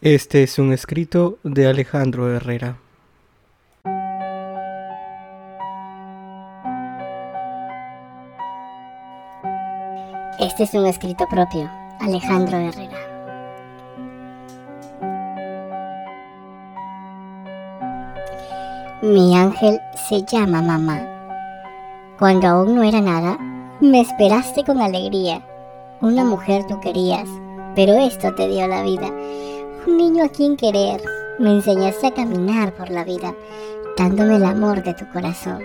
Este es un escrito de Alejandro Herrera. Este es un escrito propio, Alejandro Herrera. Mi ángel se llama mamá. Cuando aún no era nada, me esperaste con alegría. Una mujer tú querías, pero esto te dio la vida niño a quien querer. Me enseñaste a caminar por la vida, dándome el amor de tu corazón.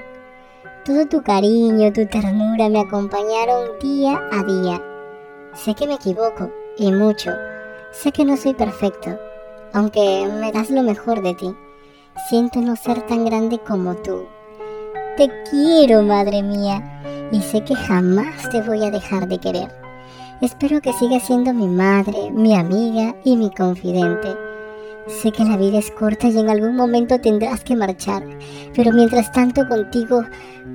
Todo tu cariño, tu ternura me acompañaron día a día. Sé que me equivoco, y mucho. Sé que no soy perfecto, aunque me das lo mejor de ti. Siento no ser tan grande como tú. Te quiero, madre mía, y sé que jamás te voy a dejar de querer. Espero que sigas siendo mi madre, mi amiga y mi confidente. Sé que la vida es corta y en algún momento tendrás que marchar, pero mientras tanto contigo,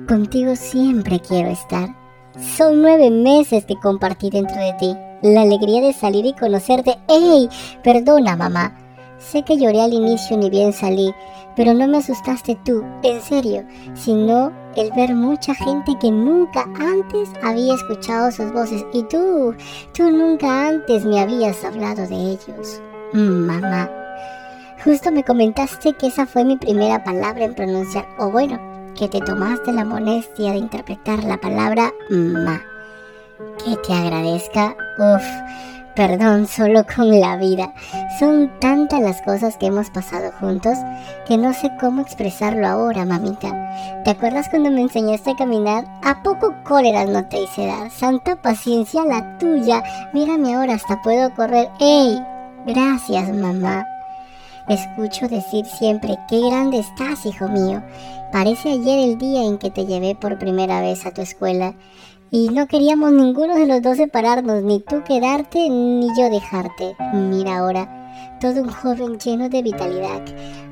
contigo siempre quiero estar. Son nueve meses que compartí dentro de ti, la alegría de salir y conocerte. ¡Ey! Perdona, mamá. Sé que lloré al inicio ni bien salí, pero no me asustaste tú, en serio, sino el ver mucha gente que nunca antes había escuchado sus voces y tú, tú nunca antes me habías hablado de ellos. Mamá. Justo me comentaste que esa fue mi primera palabra en pronunciar, o bueno, que te tomaste la molestia de interpretar la palabra ma. Que te agradezca, uff perdón solo con la vida. Son tantas las cosas que hemos pasado juntos que no sé cómo expresarlo ahora, mamita. ¿Te acuerdas cuando me enseñaste a caminar? ¿A poco cólera no te hice dar? Santa paciencia la tuya. Mírame ahora, hasta puedo correr. ¡Ey! Gracias, mamá. Escucho decir siempre, qué grande estás, hijo mío. Parece ayer el día en que te llevé por primera vez a tu escuela y no queríamos ninguno de los dos separarnos, ni tú quedarte ni yo dejarte. Mira ahora, todo un joven lleno de vitalidad.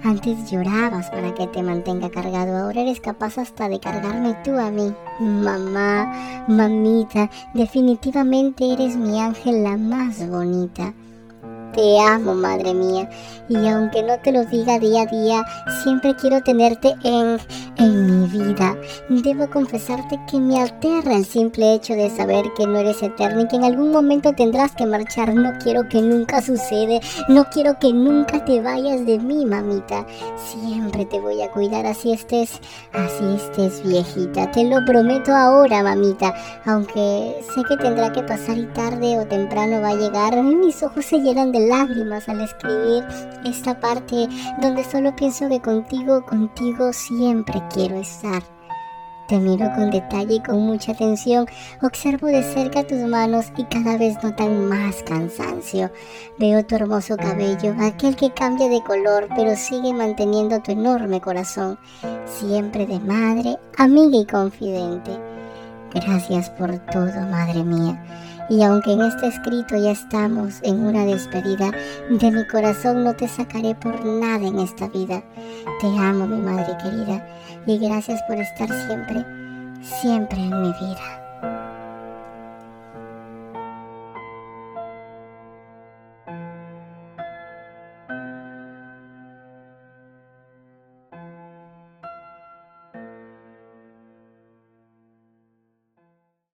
Antes llorabas para que te mantenga cargado, ahora eres capaz hasta de cargarme tú a mí. Mamá, mamita, definitivamente eres mi ángel la más bonita. Te amo, madre mía, y aunque no te lo diga día a día, siempre quiero tenerte en, en mi vida. Debo confesarte que me aterra el simple hecho de saber que no eres eterna y que en algún momento tendrás que marchar. No quiero que nunca sucede, no quiero que nunca te vayas de mí, mamita. Siempre te voy a cuidar así estés, así estés viejita. Te lo prometo ahora, mamita, aunque sé que tendrá que pasar y tarde o temprano va a llegar. Mis ojos se llenan de lágrimas al escribir esta parte donde solo pienso que contigo, contigo siempre quiero estar. Te miro con detalle y con mucha atención, observo de cerca tus manos y cada vez notan más cansancio. Veo tu hermoso cabello, aquel que cambia de color pero sigue manteniendo tu enorme corazón, siempre de madre, amiga y confidente. Gracias por todo, madre mía. Y aunque en este escrito ya estamos en una despedida, de mi corazón no te sacaré por nada en esta vida. Te amo, mi madre querida, y gracias por estar siempre, siempre en mi vida.